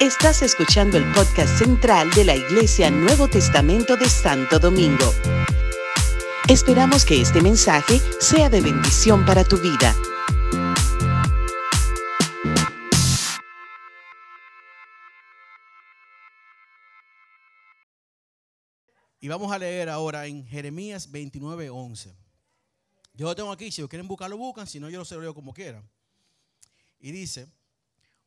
Estás escuchando el podcast central de la Iglesia Nuevo Testamento de Santo Domingo. Esperamos que este mensaje sea de bendición para tu vida. Y vamos a leer ahora en Jeremías 29, 11. Yo lo tengo aquí, si lo quieren buscar, buscan, si no, yo lo leo como quieran. Y dice,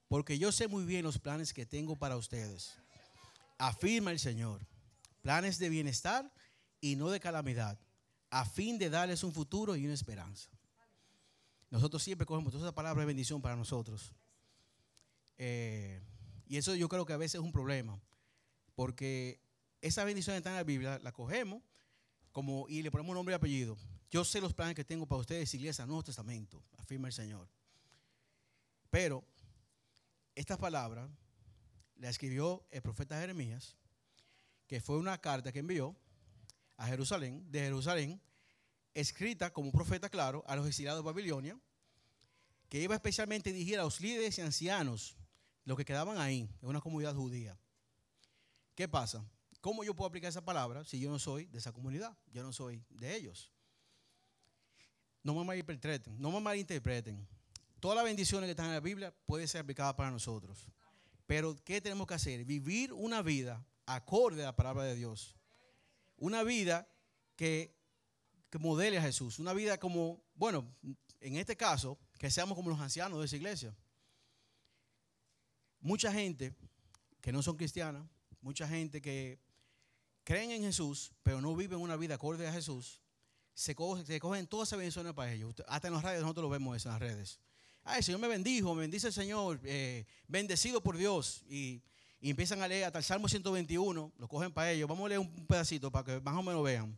porque yo sé muy bien los planes que tengo para ustedes, afirma el Señor, planes de bienestar y no de calamidad, a fin de darles un futuro y una esperanza. Nosotros siempre cogemos toda esa palabra de bendición para nosotros. Eh, y eso yo creo que a veces es un problema, porque esa bendición está en la Biblia, la cogemos como, y le ponemos nombre y apellido. Yo sé los planes que tengo para ustedes, iglesia, Nuevo Testamento, afirma el Señor. Pero esta palabra la escribió el profeta Jeremías, que fue una carta que envió a Jerusalén, de Jerusalén, escrita como profeta, claro, a los exiliados de Babilonia, que iba especialmente a a los líderes y ancianos, los que quedaban ahí, en una comunidad judía. ¿Qué pasa? ¿Cómo yo puedo aplicar esa palabra si yo no soy de esa comunidad? Yo no soy de ellos. No me malinterpreten, no me malinterpreten. Todas las bendiciones que están en la Biblia pueden ser aplicadas para nosotros. Pero ¿qué tenemos que hacer? Vivir una vida acorde a la palabra de Dios. Una vida que, modele a Jesús. Una vida como, bueno, en este caso, que seamos como los ancianos de esa iglesia. Mucha gente que no son cristianas, mucha gente que creen en Jesús, pero no viven una vida acorde a Jesús, se, cogen, todas esas bendiciones para ellos. Hasta en las redes nosotros lo vemos eso en las redes. Ay, el Señor me bendijo, bendice el Señor, eh, bendecido por Dios. Y, empiezan a leer hasta el Salmo 121, lo cogen para ellos. Vamos a leer un pedacito para que más o menos vean.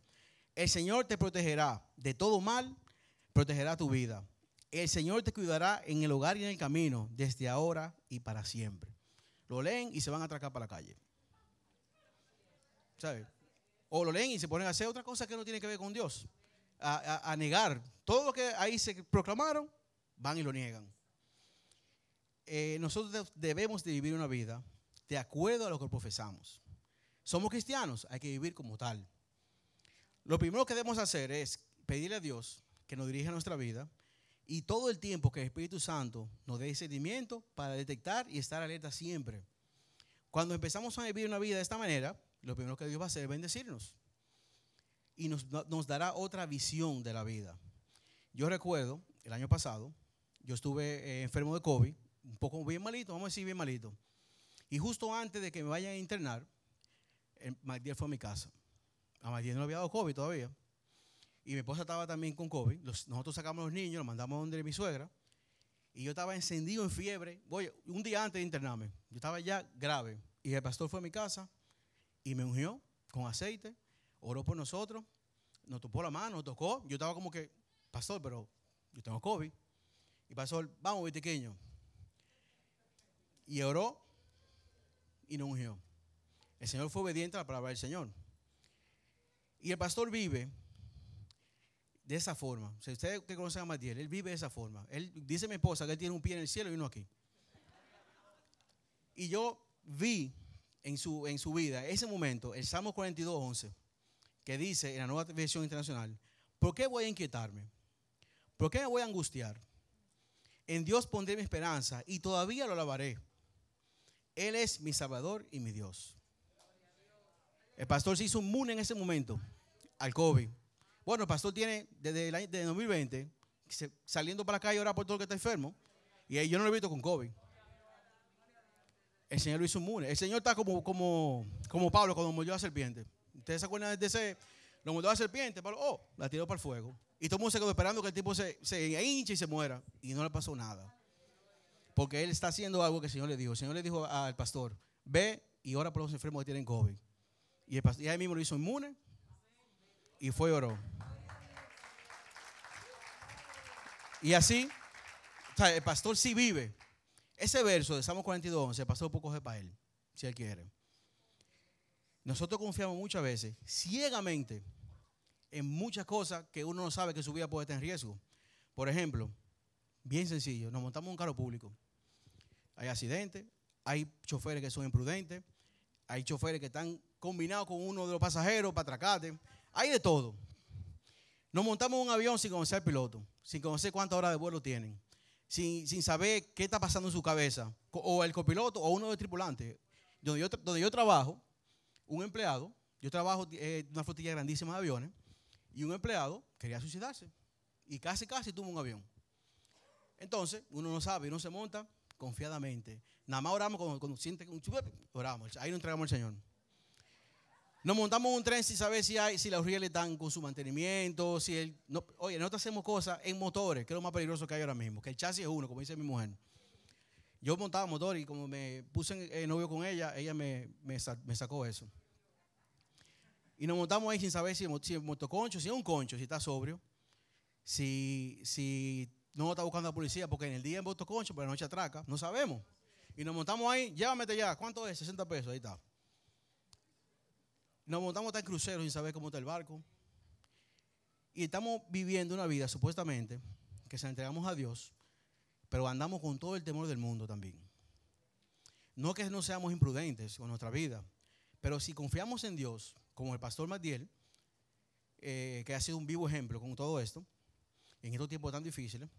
El Señor te protegerá de todo mal, protegerá tu vida. El Señor te cuidará en el hogar y en el camino, desde ahora y para siempre. Lo leen y se van a atracar para la calle. O lo leen y se ponen a hacer otra cosa que no tiene que ver con Dios. A, negar todo lo que ahí se proclamaron, van y lo niegan. Eh, nosotros debemos de vivir una vida de acuerdo a lo que profesamos. Somos cristianos, hay que vivir como tal. Lo primero que debemos hacer es pedirle a Dios que nos dirija nuestra vida y todo el tiempo que el Espíritu Santo nos dé seguimiento para detectar y estar alerta siempre. Cuando empezamos a vivir una vida de esta manera, lo primero que Dios va a hacer es bendecirnos. Y nos, dará otra visión de la vida. Yo recuerdo, el año pasado, yo estuve eh, enfermo de COVID, un poco bien malito, vamos a decir bien malito. Y justo antes de que me vayan a internar, Magdiel fue a mi casa. A Magdiel no le había dado COVID todavía. Y mi esposa estaba también con COVID. nosotros sacamos a los niños, los mandamos donde mi suegra. Y yo estaba encendido en fiebre. Voy, un día antes de internarme. Yo estaba ya grave. Y el pastor fue a mi casa y me ungió con aceite, oró por nosotros, nos tocó la mano, nos tocó. Yo estaba como que, pastor, pero yo tengo COVID. Y pastor, vamos, vitiqueño. Y oró y nos ungió. El Señor fue obediente a la palabra del Señor. Y el pastor vive de esa forma. Si ustedes que conocen a Matiel, él vive de esa forma. Él dice mi esposa que él tiene un pie en el cielo y uno aquí. Y yo vi en su, en su vida, ese momento, el Salmo 42, 11, que dice en la nueva versión internacional, ¿por qué voy a inquietarme? ¿Por qué me voy a angustiar? En Dios pondré mi esperanza y todavía lo alabaré. Él es mi Salvador y mi Dios. El pastor se hizo inmune en ese momento al COVID. Bueno, el pastor tiene desde el 2020 saliendo para la calle ahora por todo que está enfermo. Y yo no lo he visto con COVID el Señor lo hizo inmune. El Señor está como, como, como Pablo cuando murió la serpiente. ¿Ustedes se acuerdan de ese? Lo mordió la serpiente, Pablo, oh, la tiró para el fuego. Y todo el mundo se quedó esperando que el tipo se, se hinche y se muera. Y no le pasó nada. Porque él está haciendo algo que el Señor le dijo. El Señor le dijo al pastor, ve y ora por los enfermos que tienen COVID. Y, el pastor, ahí mismo lo hizo inmune. Y fue y oró. Y así, o sea, el pastor sí vive. Ese verso de Salmo 42, se pasó poco de para él, si él quiere. Nosotros confiamos muchas veces, ciegamente, en muchas cosas que uno no sabe que su vida puede estar en riesgo. Por ejemplo, bien sencillo, nos montamos un carro público. Hay accidente, hay choferes que son imprudentes, hay choferes que están combinados con uno de los pasajeros para atracarte, hay de todo. Nos montamos un avión sin conocer al piloto, sin conocer cuántas horas de vuelo tienen, sin, sin saber qué está pasando en su cabeza, o el copiloto o uno de los tripulantes. Donde yo, donde yo trabajo, un empleado, yo trabajo en una flotilla grandísima de aviones, y un empleado quería suicidarse. Y casi, casi tuvo un avión. Entonces, uno no sabe, uno se monta confiadamente. Nada más oramos cuando, siente un oramos. Ahí nos entregamos al Señor. Nos montamos un tren sin saber si, hay, si los rieles están con su mantenimiento. Si el, no, oye, nosotros hacemos cosas en motores, que es lo más peligroso que hay ahora mismo. Que el chasis es uno, como dice mi mujer. Yo montaba motor y como me puse en novio con ella, ella me, me, me, sacó eso. Y nos montamos ahí sin saber si, si es motoconcho, si es un concho, si está sobrio, si, si no está buscando a la policía, porque en el día en motoconcho, pero en la noche atraca, no sabemos. Y nos montamos ahí, llévame ya, ¿cuánto es? 60 pesos, ahí está. Nos montamos en crucero sin saber cómo está el barco. Y estamos viviendo una vida supuestamente que se entregamos a Dios, pero andamos con todo el temor del mundo también. No que no seamos imprudentes con nuestra vida, pero si confiamos en Dios, como el pastor Matiel, eh, que ha sido un vivo ejemplo con todo esto, en estos tiempos tan difíciles,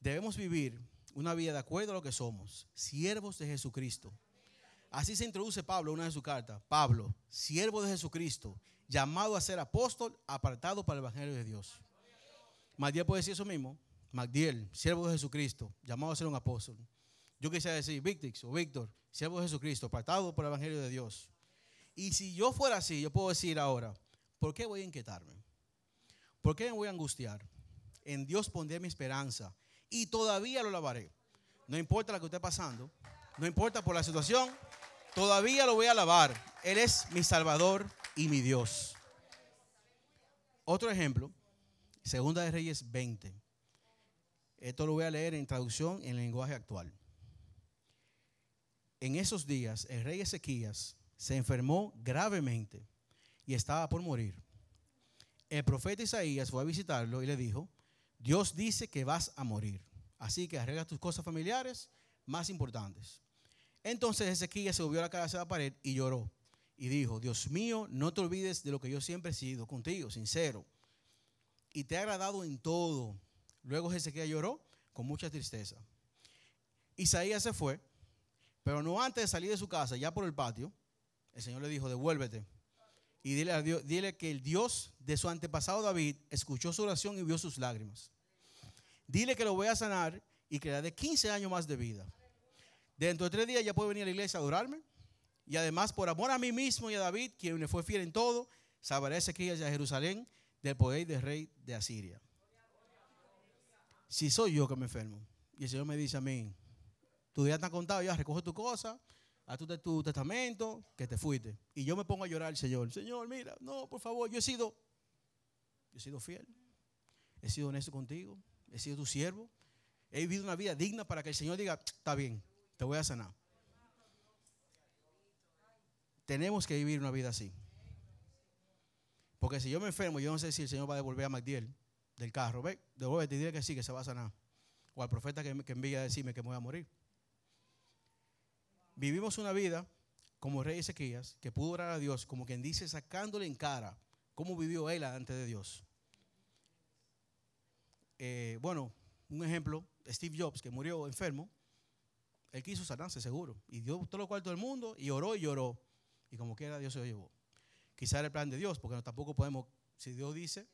debemos vivir una vida de acuerdo a lo que somos, siervos de Jesucristo, Así se introduce Pablo en una de sus cartas. Pablo, siervo de Jesucristo, llamado a ser apóstol, apartado para el Evangelio de Dios. Magdiel puede decir eso mismo. Magdiel, siervo de Jesucristo, llamado a ser un apóstol. Yo quisiera decir Víctix o Víctor, siervo de Jesucristo, apartado para el Evangelio de Dios. Y si yo fuera así, yo puedo decir ahora, ¿por qué voy a inquietarme? ¿Por qué me voy a angustiar? En Dios pondré mi esperanza y todavía lo lavaré. No importa lo que esté pasando, no importa por la situación, Todavía lo voy a alabar. Él es mi Salvador y mi Dios. Otro ejemplo, Segunda de Reyes 20. Esto lo voy a leer en traducción en lenguaje actual. En esos días, el rey Ezequías se enfermó gravemente y estaba por morir. El profeta Isaías fue a visitarlo y le dijo, Dios dice que vas a morir. Así que arregla tus cosas familiares más importantes. Entonces Ezequiel se subió a la cabeza de la pared y lloró. Y dijo, Dios mío, no te olvides de lo que yo siempre he sido contigo, sincero. Y te he agradado en todo. Luego Ezequiel lloró con mucha tristeza. Isaías se fue, pero no antes de salir de su casa, ya por el patio, el Señor le dijo, devuélvete. Y dile, a Dios, dile que el Dios de su antepasado David escuchó su oración y vio sus lágrimas. Dile que lo voy a sanar y que le dé 15 años más de vida. Dentro de tres días ya puede venir a la iglesia a adorarme. Y además, por amor a mí mismo y a David, quien le fue fiel en todo, salvaré a Ezequiel y a Jerusalén del poder del rey de Asiria. Si soy yo que me enfermo, y el Señor me dice a mí, tu día está contado, ya recoge tu cosa, haz tu, tu testamento, que te fuiste. Y yo me pongo a llorar al Señor. Señor, mira, no, por favor, yo he sido, yo he sido fiel, he sido honesto contigo, he sido tu siervo, he vivido una vida digna para que el Señor diga, está bien, te voy a sanar. Tenemos que vivir una vida así. Porque si yo me enfermo, yo no sé si el Señor va a devolver a Magdiel del carro. Ve, devuélvete y dile que sí, que se va a sanar. O al profeta que, que envía a decirme que me voy a morir. Vivimos una vida como rey Ezequías, que pudo orar a Dios, como quien dice, sacándole en cara cómo vivió él antes de Dios. Eh, bueno, un ejemplo, Steve Jobs, que murió enfermo, él quiso sanarse seguro. Y dio todo lo cual todo el mundo y oró y lloró. Y como quiera Dios se lo llevó. Quizá era el plan de Dios, porque tampoco podemos, si Dios dice,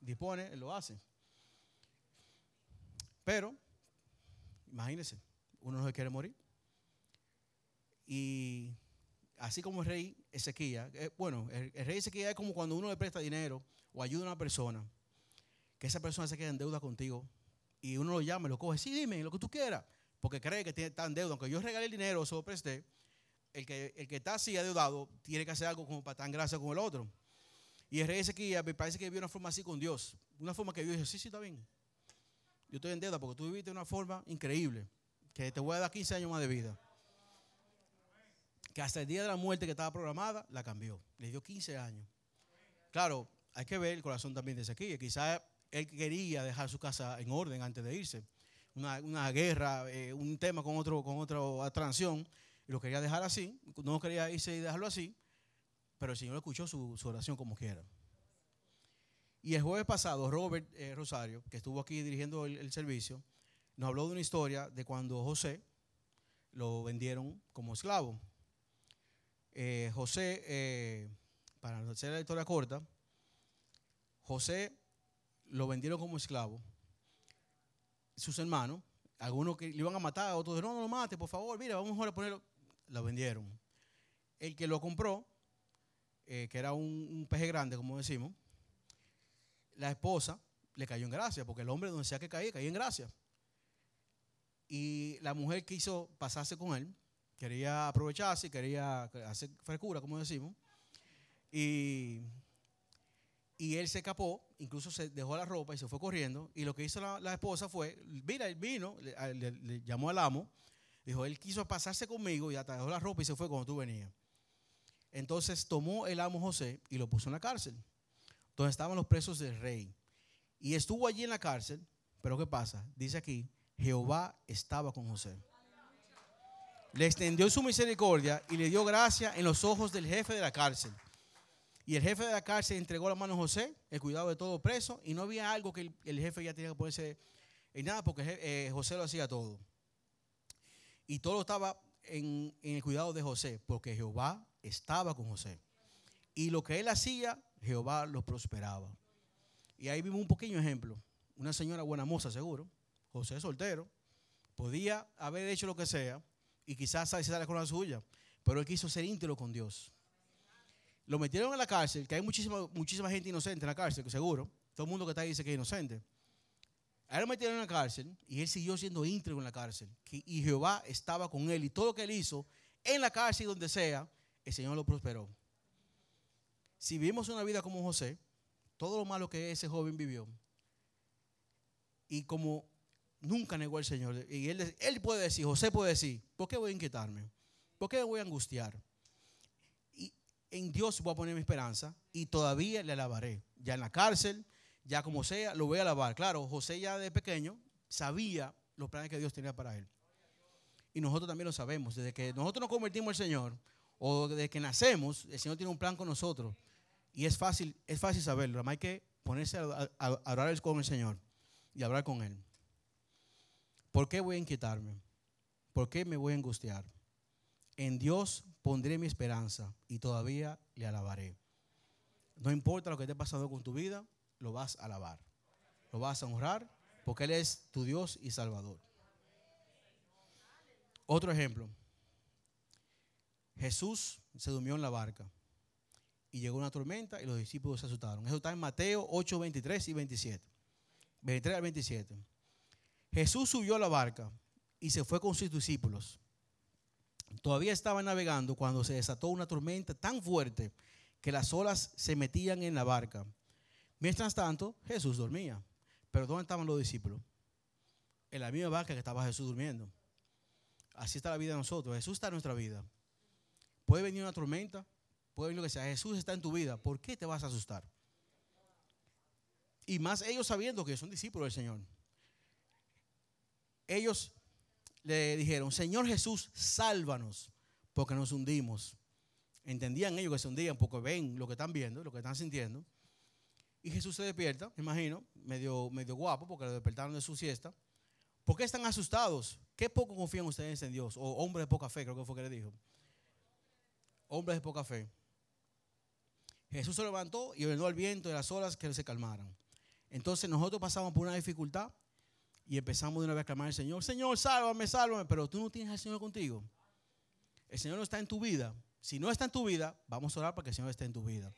dispone, Él lo hace. Pero, imagínense, uno no se quiere morir. Y así como el rey Ezequiel, eh, bueno, el, rey Ezequiel es como cuando uno le presta dinero o ayuda a una persona, que esa persona se queda en deuda contigo y uno lo llama y lo coge, sí, dime lo que tú quieras porque cree que está en deuda. Aunque yo regalé el dinero o se lo presté, el que, el que está así adeudado tiene que hacer algo como para en gracia con el otro. Y el rey Ezequiel me parece que vivió una forma así con Dios. Una forma que Dios dijo, sí, sí, está bien. Yo estoy en deuda porque tú viviste de una forma increíble. Que te voy a dar 15 años más de vida. Que hasta el día de la muerte que estaba programada, la cambió. Le dio 15 años. Claro, hay que ver el corazón también de Ezequiel. Quizás él quería dejar su casa en orden antes de irse una, guerra, eh, un tema con, otro, con otra transición. y lo quería dejar así, no quería irse y dejarlo así, pero el Señor escuchó su, oración como quiera. Y el jueves pasado, Robert eh, Rosario, que estuvo aquí dirigiendo el, servicio, nos habló de una historia de cuando José lo vendieron como esclavo. Eh, José, eh, para hacer la historia corta, José lo vendieron como esclavo. Sus hermanos, algunos que le iban a matar, otros no, no lo mate, por favor, mira, vamos a ponerlo. Lo vendieron. El que lo compró, eh, que era un, peje grande, como decimos, la esposa le cayó en gracia, porque el hombre donde sea que caía, caía en gracia. Y la mujer quiso pasarse con él, quería aprovecharse, quería hacer frescura, como decimos. Y y él se escapó, incluso se dejó la ropa y se fue corriendo. Y lo que hizo la, esposa fue, mira, él vino, le, llamó al amo, dijo, él quiso pasarse conmigo y hasta dejó la ropa y se fue cuando tú venías. Entonces tomó el amo José y lo puso en la cárcel, donde estaban los presos del rey. Y estuvo allí en la cárcel, pero ¿qué pasa? Dice aquí, Jehová estaba con José. Le extendió su misericordia y le dio gracia en los ojos del jefe de la cárcel. Y el jefe de la cárcel entregó la mano a José, el cuidado de todo preso, y no había algo que el, jefe ya tenía que ponerse en nada, porque eh, José lo hacía todo. Y todo estaba en, el cuidado de José, porque Jehová estaba con José. Y lo que él hacía, Jehová lo prosperaba. Y ahí vimos un pequeño ejemplo. Una señora buena moza, seguro, José soltero, podía haber hecho lo que sea y quizás sale con la suya, pero él quiso ser íntimo con Dios lo metieron en la cárcel, que hay muchísima, muchísima gente inocente en la cárcel, que seguro. Todo el mundo que está ahí dice que es inocente. A él lo metieron en la cárcel y él siguió siendo íntegro en la cárcel. y Jehová estaba con él y todo lo que él hizo en la cárcel y donde sea, el Señor lo prosperó. Si vivimos una vida como José, todo lo malo que ese joven vivió, y como nunca negó al Señor, y él, puede decir, José puede decir, ¿por qué voy a inquietarme? ¿Por qué me voy a angustiar? en Dios voy a poner mi esperanza y todavía le alabaré. Ya en la cárcel, ya como sea, lo voy a alabar. Claro, José ya de pequeño sabía los planes que Dios tenía para él. Y nosotros también lo sabemos. Desde que nosotros nos convertimos al Señor, o desde que nacemos, el Señor tiene un plan con nosotros. Y es fácil, es fácil saberlo. Hay que ponerse a, a con el Señor y hablar con Él. ¿Por qué voy a inquietarme? ¿Por qué me voy a angustiar? En Dios pondré mi esperanza y todavía le alabaré. No importa lo que esté pasando con tu vida, lo vas a alabar. Lo vas a honrar porque Él es tu Dios y Salvador. Otro ejemplo. Jesús se durmió en la barca y llegó una tormenta y los discípulos se asustaron. Eso está en Mateo 8, 23 y 27. 23 al 27. Jesús subió a la barca y se fue con sus discípulos. Todavía estaba navegando cuando se desató una tormenta tan fuerte que las olas se metían en la barca. Mientras tanto, Jesús dormía. Pero ¿dónde estaban los discípulos? En la misma barca que estaba Jesús durmiendo. Así está la vida de nosotros. Jesús está en nuestra vida. Puede venir una tormenta, puede venir lo que sea. Jesús está en tu vida. ¿Por qué te vas a asustar? Y más ellos sabiendo que son discípulos del Señor. Ellos le dijeron, Señor Jesús, sálvanos, porque nos hundimos. Entendían ellos que se hundían porque ven lo que están viendo, lo que están sintiendo. Y Jesús se despierta, me imagino, medio, medio guapo, porque lo despertaron de su siesta. ¿Por qué están asustados? ¿Qué poco confían ustedes en Dios? O hombres de poca fe, creo que fue que le dijo. Hombres de poca fe. Jesús se levantó y ordenó al viento y las olas que se calmaran. Entonces nosotros pasamos por una dificultad y empezamos de una vez a clamar al Señor, Señor, sálvame, sálvame, pero tú no tienes al Señor contigo. El Señor no está en tu vida. Si no está en tu vida, vamos a orar para que el Señor esté en tu vida.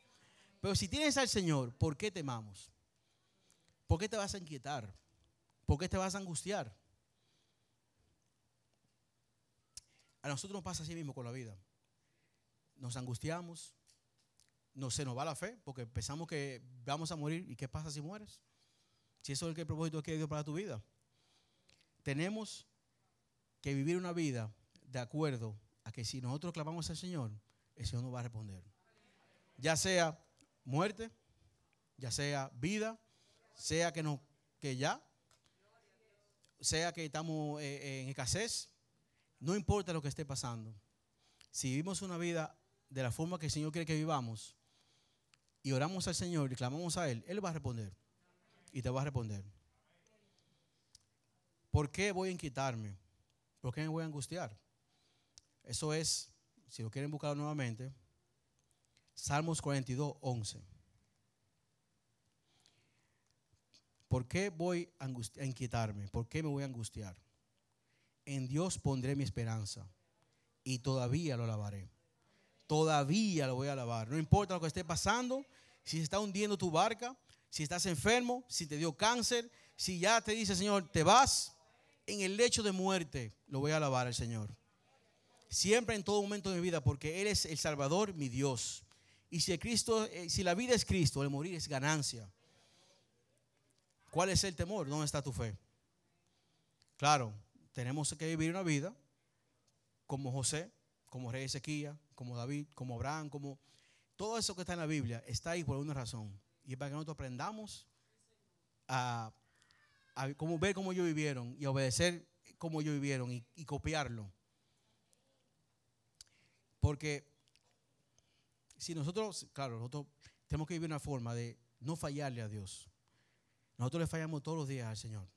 Pero si tienes al Señor, ¿por qué temamos? ¿Por qué te vas a inquietar? ¿Por qué te vas a angustiar? A nosotros nos pasa así mismo con la vida. Nos angustiamos, no se nos va la fe porque pensamos que vamos a morir. ¿Y qué pasa si mueres? Si eso es el propósito que Dios para tu vida tenemos que vivir una vida de acuerdo a que si nosotros clamamos al Señor, el Señor nos va a responder. Ya sea muerte, ya sea vida, sea que, no, que ya, sea que estamos eh, en escasez, no importa lo que esté pasando, si vivimos una vida de la forma que el Señor quiere que vivamos y oramos al Señor y clamamos a Él, Él va a responder. Y te va a responder. ¿Por qué voy a inquietarme? ¿Por qué me voy a angustiar? Eso es, si lo quieren buscar nuevamente, Salmos 42, 11. ¿Por qué voy a, a inquietarme? ¿Por qué me voy a angustiar? En Dios pondré mi esperanza y todavía lo alabaré. Todavía lo voy a alabar. No importa lo que esté pasando, si se está hundiendo tu barca, si estás enfermo, si te dio cáncer, si ya te dice Señor, te vas, en el lecho de muerte lo voy a alabar al Señor. Siempre en todo momento de mi vida, porque Él es el Salvador, mi Dios. Y si, Cristo, eh, si la vida es Cristo, el morir es ganancia. ¿Cuál es el temor? ¿Dónde está tu fe? Claro, tenemos que vivir una vida como José, como rey Ezequiel, como David, como Abraham, como todo eso que está en la Biblia está ahí por una razón. Y es para que nosotros aprendamos a, cómo ver cómo ellos vivieron y obedecer como ellos vivieron y, y copiarlo. Porque si nosotros, claro, nosotros tenemos que vivir una forma de no fallarle a Dios. Nosotros le fallamos todos los días al Señor.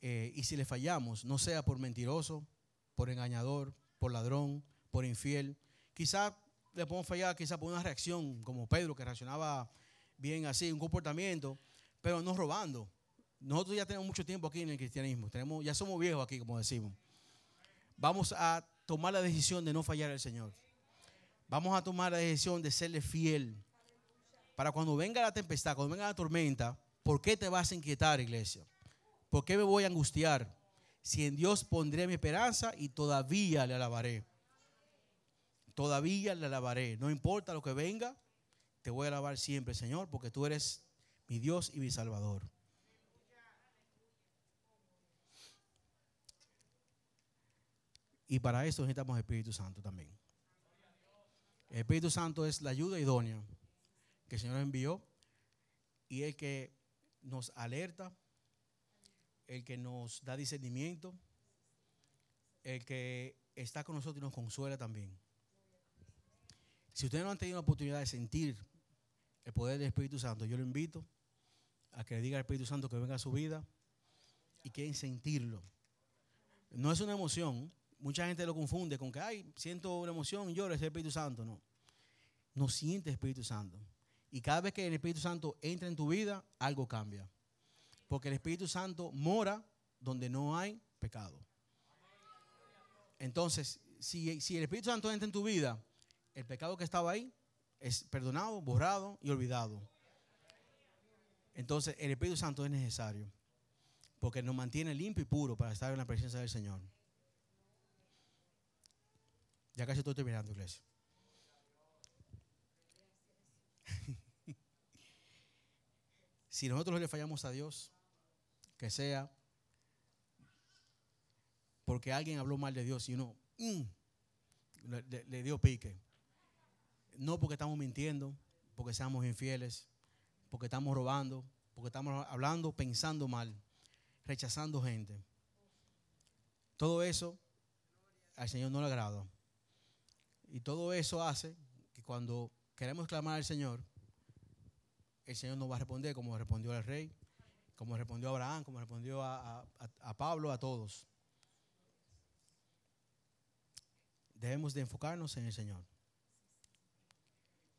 Eh, y si le fallamos, no sea por mentiroso, por engañador, por ladrón, por infiel. Quizá le podemos fallar, quizá por una reacción, como Pedro, que reaccionaba bien así, un comportamiento, pero no robando. Nosotros ya tenemos mucho tiempo aquí en el cristianismo, tenemos, ya somos viejos aquí, como decimos. Vamos a tomar la decisión de no fallar al Señor. Vamos a tomar la decisión de serle fiel. Para cuando venga la tempestad, cuando venga la tormenta, ¿por qué te vas a inquietar, iglesia? ¿Por qué me voy a angustiar? Si en Dios pondré mi esperanza y todavía le alabaré. Todavía le alabaré. No importa lo que venga, te voy a alabar siempre, Señor, porque tú eres mi Dios y mi Salvador. Y para eso necesitamos Espíritu Santo también. El Espíritu Santo es la ayuda idónea que el Señor envió y el que nos alerta, el que nos da discernimiento, el que está con nosotros y nos consuela también. Si ustedes no han tenido la oportunidad de sentir el poder del Espíritu Santo, yo lo invito a que le diga al Espíritu Santo que venga a su vida y quieren sentirlo. No es una emoción. Mucha gente lo confunde con que, ay, siento una emoción lloro, es el Espíritu Santo. No. No siente el Espíritu Santo. Y cada vez que el Espíritu Santo entra en tu vida, algo cambia. Porque el Espíritu Santo mora donde no hay pecado. Entonces, si, si el Espíritu Santo entra en tu vida, el pecado que estaba ahí es perdonado, borrado y olvidado. Entonces, el Espíritu Santo es necesario. Porque nos mantiene limpio y puro para estar en la presencia del Señor. Ya casi estoy terminando, iglesia. si nosotros le fallamos a Dios, que sea porque alguien habló mal de Dios y uno mm, le, dio pique. No porque estamos mintiendo, porque seamos infieles, porque estamos robando, porque estamos hablando, pensando mal, rechazando gente. Todo eso al Señor no le agrada. Y todo eso hace que cuando queremos clamar al Señor, el Señor nos va a responder como respondió al rey, como respondió a Abraham, como respondió a, Pablo, a todos. Debemos de enfocarnos en el Señor.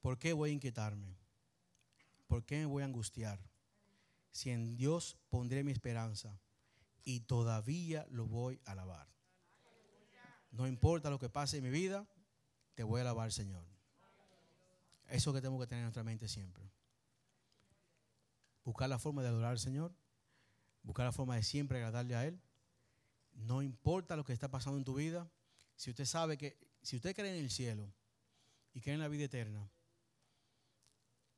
¿Por qué voy a inquietarme? ¿Por qué me voy a angustiar? Si en Dios pondré mi esperanza y todavía lo voy a alabar. No importa lo que pase en mi vida, te voy a alabar, Señor. Eso que tengo que tener en nuestra mente siempre buscar la forma de adorar al Señor, buscar la forma de siempre agradarle a Él. No importa lo que está pasando en tu vida, si usted sabe que, si usted cree en el cielo y cree en la vida eterna,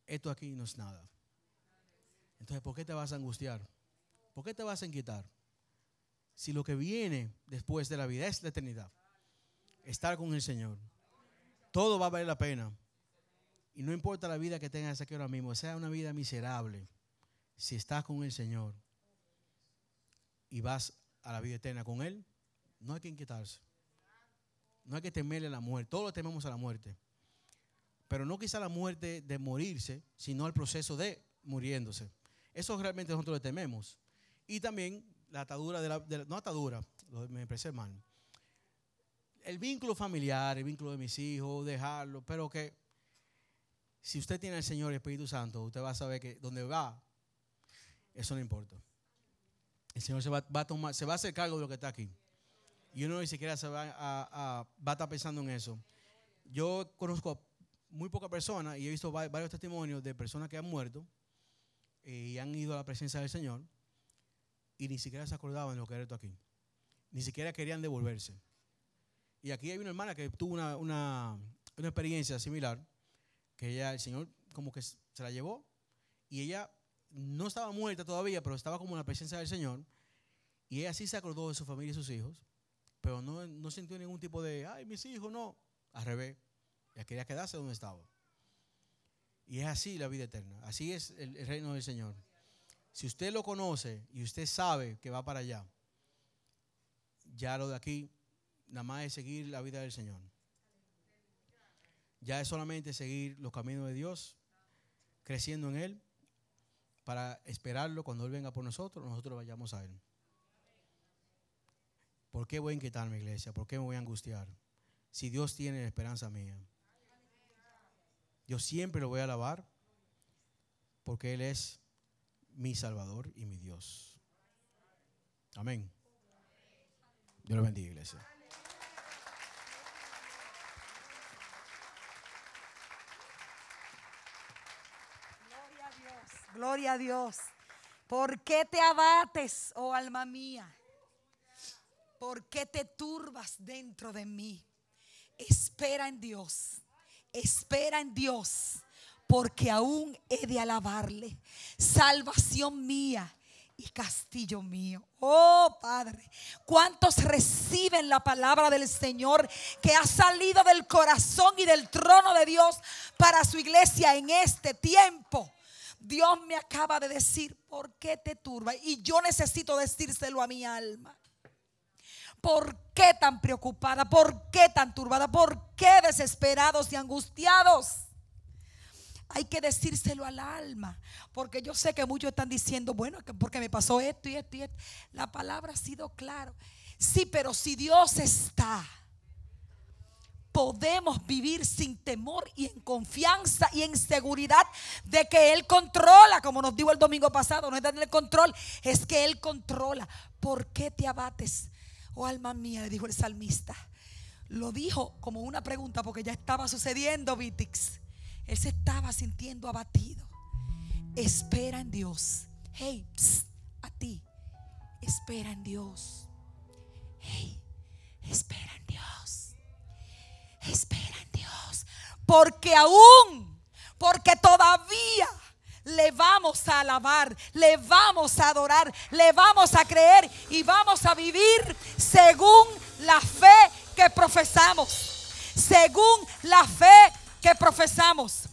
esto aquí no es nada. Entonces, ¿por qué te vas a angustiar? ¿Por qué te vas a inquietar? Si lo que viene después de la vida es la eternidad, estar con el Señor, todo va a valer la pena. Y no importa la vida que tengas aquí ahora mismo, sea una vida miserable, si estás con el Señor y vas a la vida eterna con Él, no hay que inquietarse. no hay que temerle a la muerte. Todos tememos a la muerte. Pero no quizá la muerte de morirse, sino al proceso de muriéndose. Eso realmente nosotros le tememos. Y también la atadura de la, no atadura, me expresé mal. El vínculo familiar, el vínculo de mis hijos, dejarlo, pero que si usted tiene al Señor el Espíritu Santo, usted va a saber que donde va, eso no importa. El Señor se va, a tomar, se va a hacer cargo de lo que está aquí. Y uno ni siquiera se va a, a estar pensando en eso. Yo conozco muy pocas personas y he visto varios testimonios de personas que han muerto eh, y han ido a la presencia del Señor y ni siquiera se acordaban de lo que era esto aquí. Ni siquiera querían devolverse. Y aquí hay una hermana que tuvo una, una, una experiencia similar, que ella, el Señor como que se la llevó y ella no estaba muerta todavía, pero estaba como en la presencia del Señor. Y ella sí se acordó de su familia y sus hijos, pero no, no sintió ningún tipo de, ay, mis hijos, no. Al revés, ella quería quedarse donde estaba. Y es así la vida eterna, así es el, el reino del Señor. Si usted lo conoce y usted sabe que va para allá, ya lo de aquí nada más es seguir la vida del Señor. Ya es solamente seguir los caminos de Dios, creciendo en Él para esperarlo cuando Él venga por nosotros, nosotros vayamos a Él. ¿Por qué voy a inquietarme, iglesia? ¿Por qué me voy a angustiar? Si Dios tiene la esperanza mía. Yo siempre lo voy a alabar porque Él es mi Salvador y mi Dios. Amén. Dios lo bendiga, iglesia. Gloria a Dios. ¿Por qué te abates, oh alma mía? ¿Por qué te turbas dentro de mí? Espera en Dios. Espera en Dios. Porque aún he de alabarle. Salvación mía y castillo mío. Oh Padre, ¿cuántos reciben la palabra del Señor que ha salido del corazón y del trono de Dios para su iglesia en este tiempo? Dios me acaba de decir, ¿por qué te turba? Y yo necesito decírselo a mi alma. ¿Por qué tan preocupada? ¿Por qué tan turbada? ¿Por qué desesperados y angustiados? Hay que decírselo al alma, porque yo sé que muchos están diciendo, bueno, porque me pasó esto y esto y esto. La palabra ha sido claro. Sí, pero si Dios está, podemos vivir sin temor y en confianza y en seguridad de que Él controla, como nos dijo el domingo pasado, no es tener control, es que Él controla. ¿Por qué te abates? Oh alma mía, le dijo el salmista. Lo dijo como una pregunta porque ya estaba sucediendo, Vitix. Él se estaba sintiendo abatido. Espera en Dios. Hey, a ti. Espera en Dios. Hey, espera en Dios. Espera en Dios. Porque aún, porque todavía le vamos a alabar, le vamos a adorar, le vamos a creer y vamos a vivir según la fe que profesamos. Según la fe que profesamos.